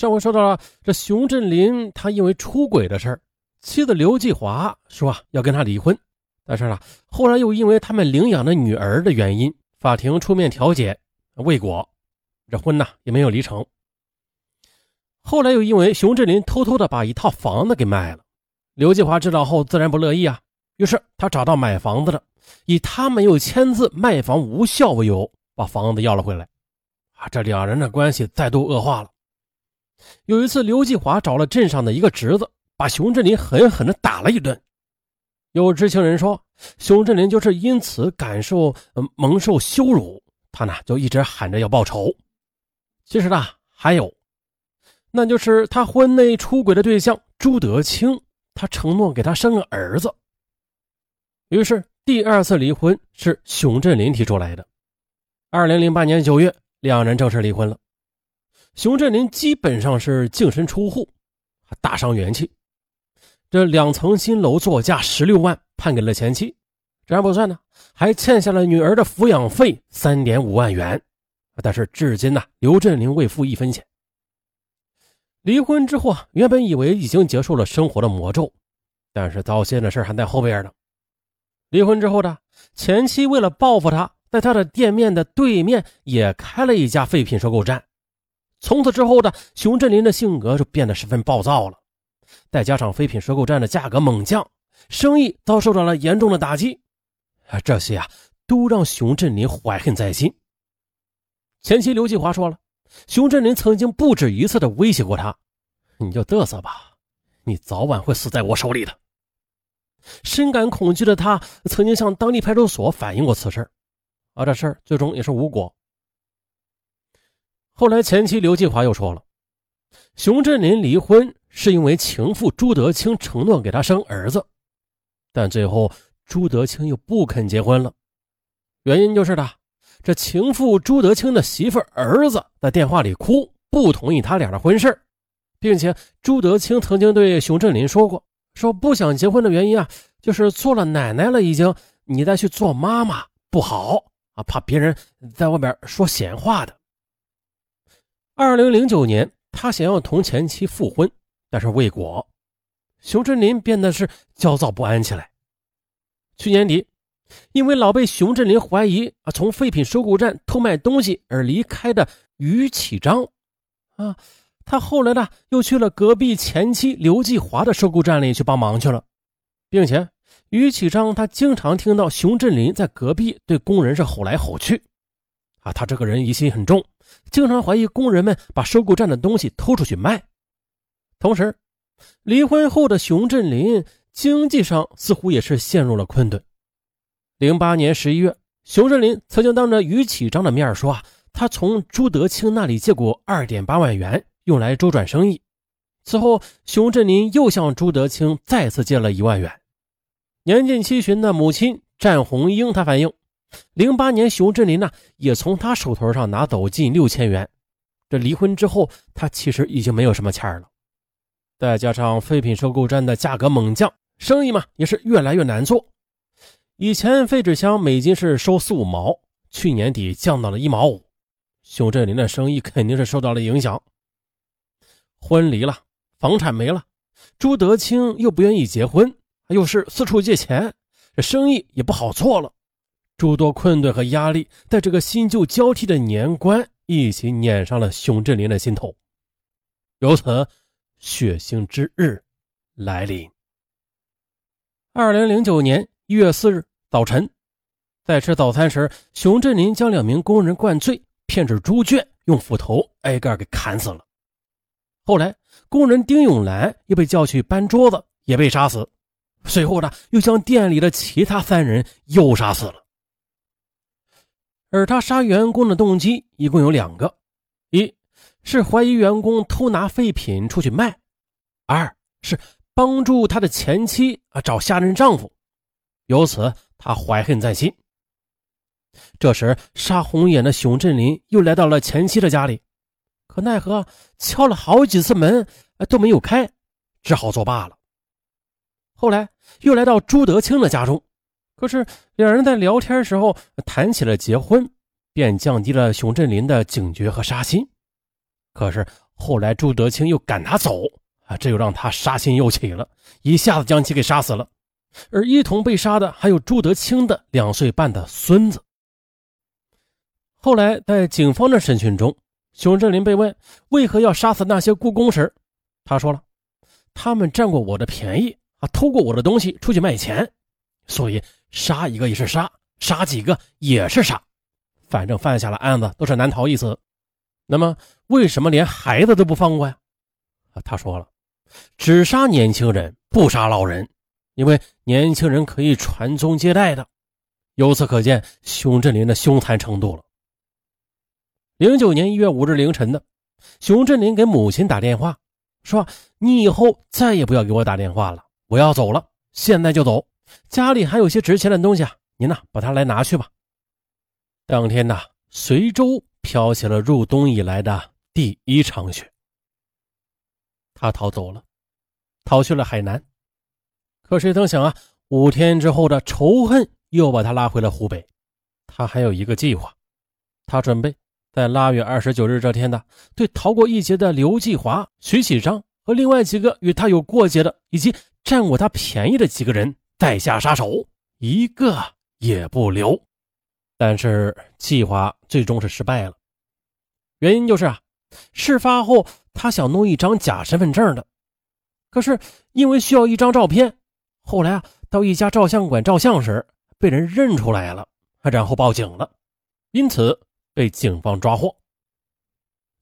上回说到了这熊振林，他因为出轨的事儿，妻子刘继华说啊要跟他离婚，但是呢，后来又因为他们领养的女儿的原因，法庭出面调解未果，这婚呢也没有离成。后来又因为熊振林偷偷的把一套房子给卖了，刘继华知道后自然不乐意啊，于是他找到买房子的，以他没有签字卖房无效为由，把房子要了回来。啊，这两人的关系再度恶化了。有一次，刘继华找了镇上的一个侄子，把熊振林狠狠地打了一顿。有知情人说，熊振林就是因此感受蒙受羞辱，他呢就一直喊着要报仇。其实呢，还有，那就是他婚内出轨的对象朱德清，他承诺给他生个儿子。于是，第二次离婚是熊振林提出来的。二零零八年九月。两人正式离婚了，熊振林基本上是净身出户，大伤元气。这两层新楼作价十六万，判给了前妻。这还不算呢，还欠下了女儿的抚养费三点五万元。但是至今呢，刘振林未付一分钱。离婚之后啊，原本以为已经结束了生活的魔咒，但是糟心的事还在后边呢。离婚之后呢前妻为了报复他。在他的店面的对面也开了一家废品收购站。从此之后的熊振林的性格就变得十分暴躁了。再加上废品收购站的价格猛降，生意遭受到了严重的打击。啊，这些啊都让熊振林怀恨在心。前妻刘继华说了，熊振林曾经不止一次的威胁过他：“你就嘚瑟吧，你早晚会死在我手里的。”深感恐惧的他，曾经向当地派出所反映过此事。而这事儿最终也是无果。后来前妻刘继华又说了，熊振林离婚是因为情妇朱德清承诺给他生儿子，但最后朱德清又不肯结婚了。原因就是的，这情妇朱德清的媳妇儿子在电话里哭，不同意他俩的婚事并且朱德清曾经对熊振林说过，说不想结婚的原因啊，就是做了奶奶了已经，你再去做妈妈不好啊。怕别人在外边说闲话的。二零零九年，他想要同前妻复婚，但是未果，熊振林变得是焦躁不安起来。去年底，因为老被熊振林怀疑啊从废品收购站偷卖东西而离开的于启章，啊，他后来呢又去了隔壁前妻刘继华的收购站里去帮忙去了，并且。于启章，他经常听到熊振林在隔壁对工人是吼来吼去，啊，他这个人疑心很重，经常怀疑工人们把收购站的东西偷出去卖。同时，离婚后的熊振林经济上似乎也是陷入了困顿。零八年十一月，熊振林曾经当着于启章的面说啊，他从朱德清那里借过二点八万元，用来周转生意。此后，熊振林又向朱德清再次借了一万元。年近七旬的母亲战红英，她反映，零八年熊振林呢也从他手头上拿走近六千元。这离婚之后，他其实已经没有什么钱了。再加上废品收购站的价格猛降，生意嘛也是越来越难做。以前废纸箱每斤是收四五毛，去年底降到了一毛五，熊振林的生意肯定是受到了影响。婚离了，房产没了，朱德清又不愿意结婚。又是四处借钱，这生意也不好做了，诸多困顿和压力，在这个新旧交替的年关一起碾上了熊振林的心头。由此，血腥之日来临。二零零九年一月四日早晨，在吃早餐时，熊振林将两名工人灌醉，骗至猪圈，用斧头挨个给砍死了。后来，工人丁永兰又被叫去搬桌子，也被杀死。随后呢，又将店里的其他三人又杀死了。而他杀员工的动机一共有两个：一是怀疑员工偷拿废品出去卖；二是帮助他的前妻啊找下任丈夫，由此他怀恨在心。这时，杀红眼的熊振林又来到了前妻的家里，可奈何敲了好几次门都没有开，只好作罢了。后来又来到朱德清的家中，可是两人在聊天时候谈起了结婚，便降低了熊振林的警觉和杀心。可是后来朱德清又赶他走啊，这又让他杀心又起了，一下子将其给杀死了。而一同被杀的还有朱德清的两岁半的孙子。后来在警方的审讯中，熊振林被问为何要杀死那些故宫时，他说了：“他们占过我的便宜啊，偷过我的东西出去卖钱，所以杀一个也是杀，杀几个也是杀，反正犯下了案子都是难逃一死。那么为什么连孩子都不放过呀？”啊，他说了：“只杀年轻人，不杀老人。”因为年轻人可以传宗接代的，由此可见熊振林的凶残程度了。零九年一月五日凌晨的，熊振林给母亲打电话，说：“你以后再也不要给我打电话了，我要走了，现在就走。家里还有些值钱的东西啊，您呢把它来拿去吧。”当天呢，随州飘起了入冬以来的第一场雪，他逃走了，逃去了海南。可谁曾想啊，五天之后的仇恨又把他拉回了湖北。他还有一个计划，他准备在腊月二十九日这天的，对逃过一劫的刘继华、徐启章和另外几个与他有过节的以及占过他便宜的几个人再下杀手，一个也不留。但是计划最终是失败了，原因就是啊，事发后他想弄一张假身份证的，可是因为需要一张照片。后来啊，到一家照相馆照相时，被人认出来了，然后报警了，因此被警方抓获。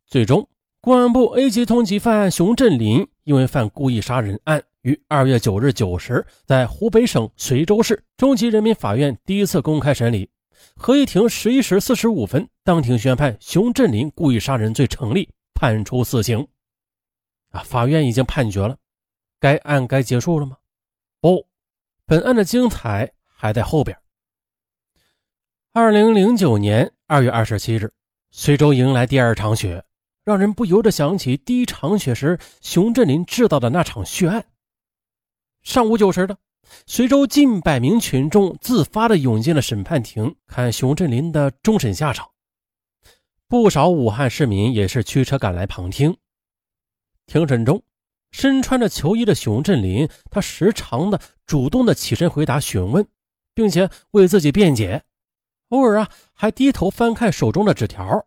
最终，公安部 A 级通缉犯熊振林因为犯故意杀人案，于二月九日九时在湖北省随州市中级人民法院第一次公开审理，合议庭十一时四十五分当庭宣判熊振林故意杀人罪成立，判处死刑。啊，法院已经判决了，该案该结束了吗？不，本案的精彩还在后边。二零零九年二月二十七日，随州迎来第二场雪，让人不由得想起第一场雪时熊振林制造的那场血案。上午九时的，随州近百名群众自发的涌进了审判庭，看熊振林的终审下场。不少武汉市民也是驱车赶来旁听。庭审中。身穿着球衣的熊振林，他时常的主动的起身回答询问，并且为自己辩解，偶尔啊还低头翻看手中的纸条。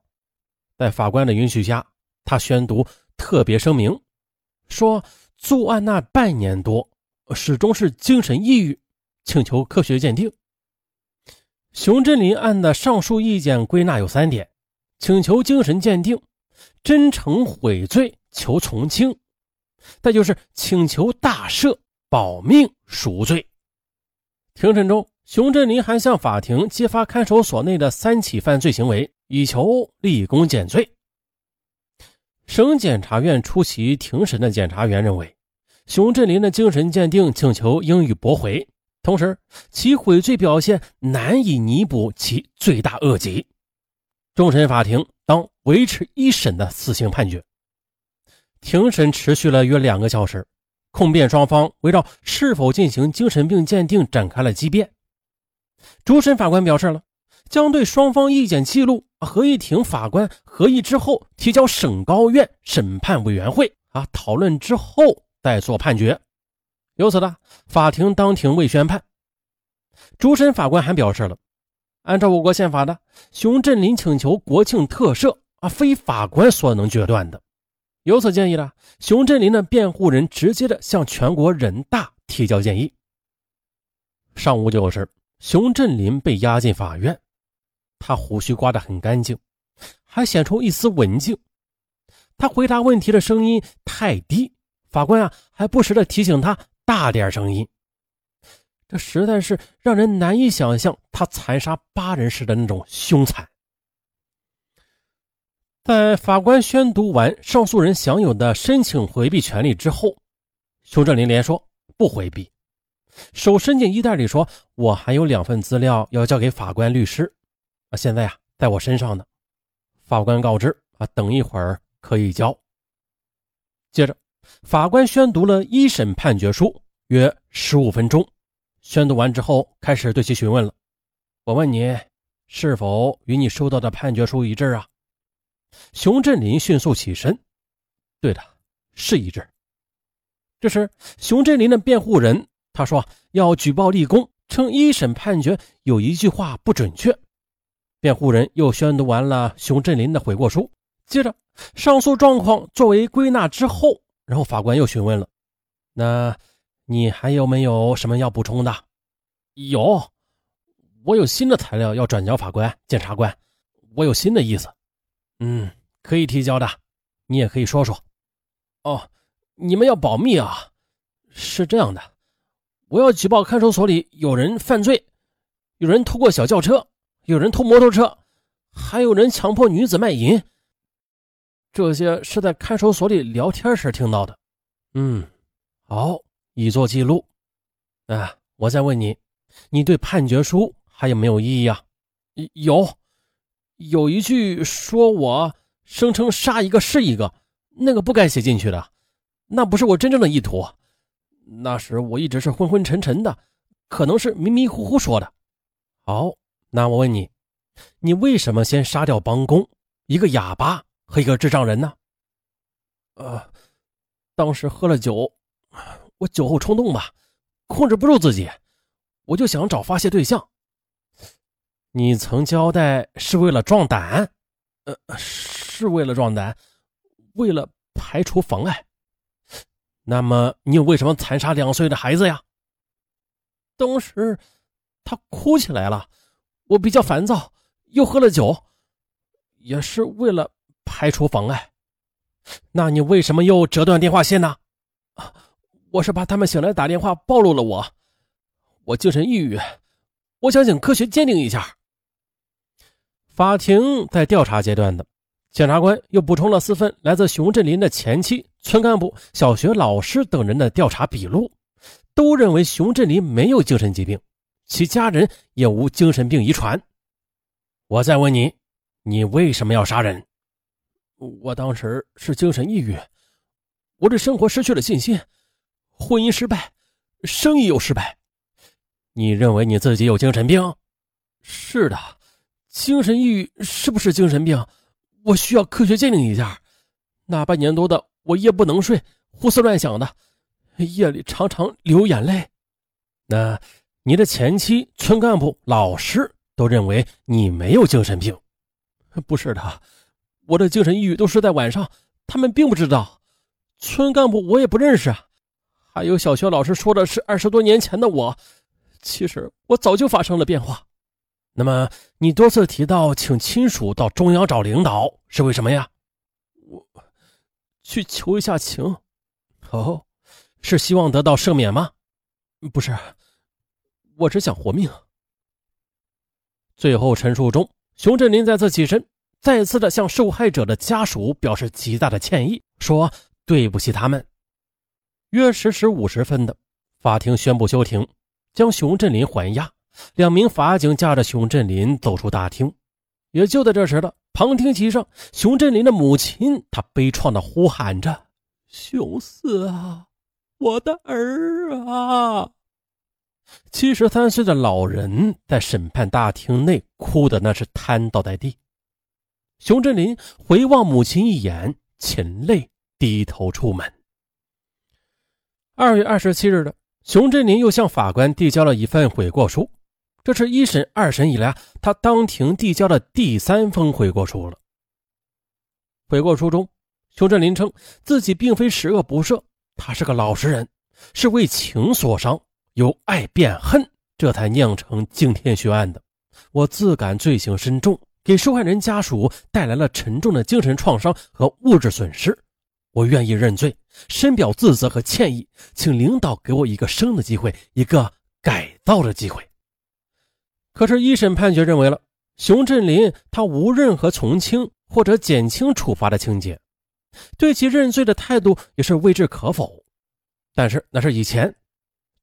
在法官的允许下，他宣读特别声明，说作案那半年多，始终是精神抑郁，请求科学鉴定。熊振林案的上述意见归纳有三点：请求精神鉴定，真诚悔罪，求从轻。再就是请求大赦，保命赎罪。庭审中，熊振林还向法庭揭发看守所内的三起犯罪行为，以求立功减罪。省检察院出席庭审的检察员认为，熊振林的精神鉴定请求应予驳回，同时其悔罪表现难以弥补其罪大恶极，终审法庭当维持一审的死刑判决。庭审持续了约两个小时，控辩双方围绕是否进行精神病鉴定展开了激辩。主审法官表示了，将对双方意见记录合议庭法官合议之后提交省高院审判委员会啊讨论之后再做判决。由此呢，法庭当庭未宣判。主审法官还表示了，按照我国宪法的，熊振林请求国庆特赦啊，非法官所能决断的。由此建议呢，熊振林的辩护人直接的向全国人大提交建议。上午九时，熊振林被押进法院，他胡须刮得很干净，还显出一丝文静。他回答问题的声音太低，法官啊还不时的提醒他大点声音。这实在是让人难以想象他残杀八人时的那种凶残。在法官宣读完上诉人享有的申请回避权利之后，熊振林连说不回避，手伸进衣袋里说：“我还有两份资料要交给法官律师，啊，现在呀在我身上呢。”法官告知：“啊，等一会儿可以交。”接着，法官宣读了一审判决书，约十五分钟。宣读完之后，开始对其询问了：“我问你，是否与你收到的判决书一致啊？”熊振林迅速起身，对的，是一致。这时，熊振林的辩护人他说要举报立功，称一审判决有一句话不准确。辩护人又宣读完了熊振林的悔过书，接着上诉状况作为归纳之后，然后法官又询问了：“那你还有没有什么要补充的？”“有，我有新的材料要转交法官、检察官，我有新的意思。”“嗯，可以提交的，你也可以说说。”“哦。”你们要保密啊！是这样的，我要举报看守所里有人犯罪，有人偷过小轿车，有人偷摩托车，还有人强迫女子卖淫。这些是在看守所里聊天时听到的。嗯，好，已做记录。啊，我再问你，你对判决书还有没有异议啊？有，有一句说我声称杀一个是一个，那个不该写进去的。那不是我真正的意图，那时我一直是昏昏沉沉的，可能是迷迷糊糊说的。好，那我问你，你为什么先杀掉帮工，一个哑巴和一个智障人呢？呃，当时喝了酒，我酒后冲动吧，控制不住自己，我就想找发泄对象。你曾交代是为了壮胆，呃，是为了壮胆，为了排除妨碍。那么你又为什么残杀两岁的孩子呀？当时他哭起来了，我比较烦躁，又喝了酒，也是为了排除妨碍。那你为什么又折断电话线呢？我是怕他们醒来打电话暴露了我，我精神抑郁，我想请科学鉴定一下。法庭在调查阶段的。检察官又补充了四份来自熊振林的前妻、村干部、小学老师等人的调查笔录，都认为熊振林没有精神疾病，其家人也无精神病遗传。我再问你，你为什么要杀人？我当时是精神抑郁，我对生活失去了信心，婚姻失败，生意又失败。你认为你自己有精神病？是的，精神抑郁是不是精神病？我需要科学鉴定一下，那半年多的我夜不能睡，胡思乱想的，夜里常常流眼泪。那你的前妻、村干部、老师都认为你没有精神病，不是的，我的精神抑郁都是在晚上，他们并不知道。村干部我也不认识啊，还有小学老师说的是二十多年前的我，其实我早就发生了变化。那么，你多次提到请亲属到中央找领导，是为什么呀？我去求一下情。哦，是希望得到赦免吗？不是，我只想活命。最后陈述中，熊振林再次起身，再次的向受害者的家属表示极大的歉意，说对不起他们。约十时五十分的，法庭宣布休庭，将熊振林还押。两名法警驾着熊振林走出大厅，也就在这时的旁听席上，熊振林的母亲她悲怆的呼喊着：“熊四啊，我的儿啊！”七十三岁的老人在审判大厅内哭的那是瘫倒在地。熊振林回望母亲一眼，噙泪低头出门。二月二十七日的，熊振林又向法官递交了一份悔过书。这是一审、二审以来他当庭递交的第三封悔过书了。悔过书中，熊振林称自己并非十恶不赦，他是个老实人，是为情所伤，由爱变恨，这才酿成惊天血案的。我自感罪行深重，给受害人家属带来了沉重的精神创伤和物质损失。我愿意认罪，深表自责和歉意，请领导给我一个生的机会，一个改造的机会。可是，一审判决认为了熊振林他无任何从轻或者减轻处罚的情节，对其认罪的态度也是未置可否。但是那是以前，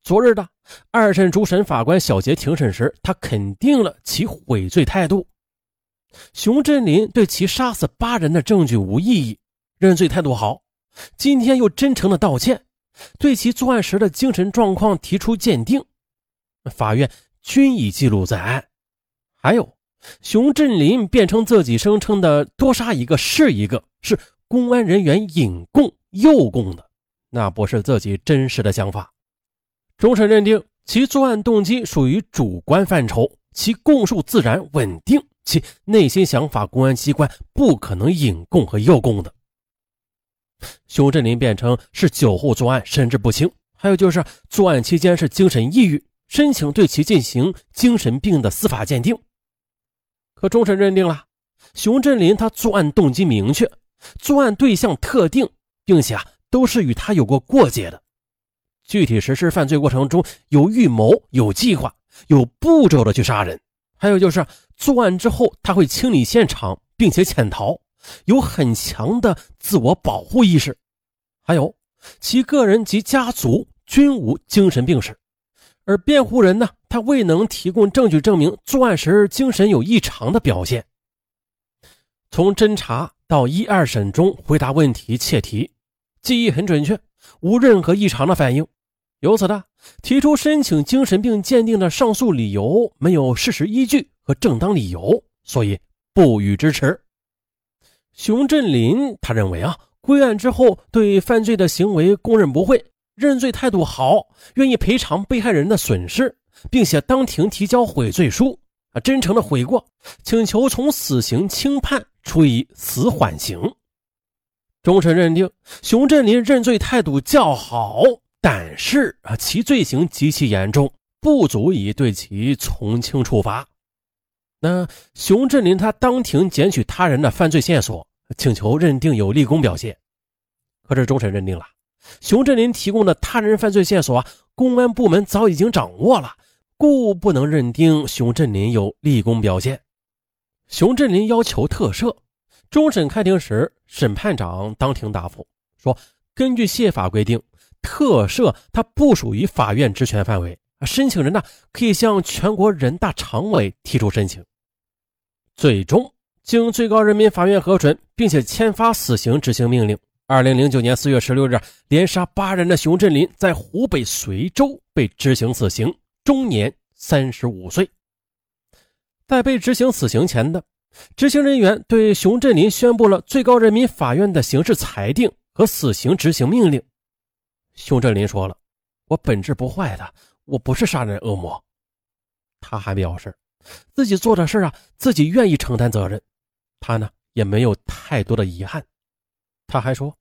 昨日的二审主审法官小杰庭审时，他肯定了其悔罪态度。熊振林对其杀死八人的证据无异议，认罪态度好。今天又真诚的道歉，对其作案时的精神状况提出鉴定，法院。均已记录在案。还有，熊振林辩称自己声称的多杀一个是一个，是公安人员引供诱供的，那不是自己真实的想法。终审认定其作案动机属于主观范畴，其供述自然稳定，其内心想法公安机关不可能引供和诱供的。熊振林辩称是酒后作案，神志不清，还有就是作案期间是精神抑郁，申请对其进行精神病的司法鉴定。可终审认定了，熊振林他作案动机明确，作案对象特定，并且啊都是与他有过过节的，具体实施犯罪过程中有预谋、有计划、有步骤的去杀人，还有就是作案之后他会清理现场，并且潜逃。有很强的自我保护意识，还有其个人及家族均无精神病史，而辩护人呢，他未能提供证据证明作案时精神有异常的表现。从侦查到一二审中回答问题切题，记忆很准确，无任何异常的反应。由此呢，提出申请精神病鉴定的上诉理由没有事实依据和正当理由，所以不予支持。熊振林他认为啊，归案之后对犯罪的行为供认不讳，认罪态度好，愿意赔偿被害人的损失，并且当庭提交悔罪书啊，真诚的悔过，请求从死刑轻判，处以死缓刑。终审认定熊振林认罪态度较好，但是啊，其罪行极其严重，不足以对其从轻处罚。那熊振林他当庭检取他人的犯罪线索。请求认定有立功表现，可是终审认定了熊振林提供的他人犯罪线索，公安部门早已经掌握了，故不能认定熊振林有立功表现。熊振林要求特赦，终审开庭时，审判长当庭答复说：“根据宪法规定，特赦它不属于法院职权范围，申请人呢可以向全国人大常委提出申请。”最终。经最高人民法院核准，并且签发死刑执行命令。二零零九年四月十六日，连杀八人的熊振林在湖北随州被执行死刑，终年三十五岁。在被执行死刑前的执行人员对熊振林宣布了最高人民法院的刑事裁定和死刑执行命令。熊振林说了：“我本质不坏的，我不是杀人恶魔。”他还表示，自己做的事啊，自己愿意承担责任。他呢也没有太多的遗憾，他还说，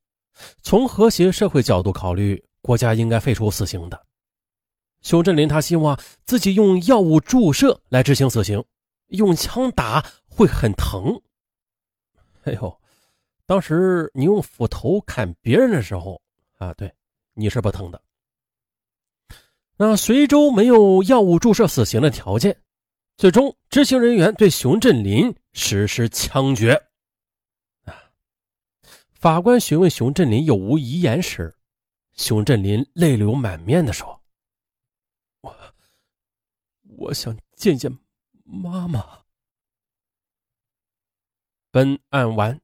从和谐社会角度考虑，国家应该废除死刑的。熊振林他希望自己用药物注射来执行死刑，用枪打会很疼。哎呦，当时你用斧头砍别人的时候啊，对，你是不疼的。那随州没有药物注射死刑的条件。最终，执行人员对熊振林实施枪决。啊！法官询问熊振林有无遗言时，熊振林泪流满面的说：“我，我想见见妈妈。”本案完。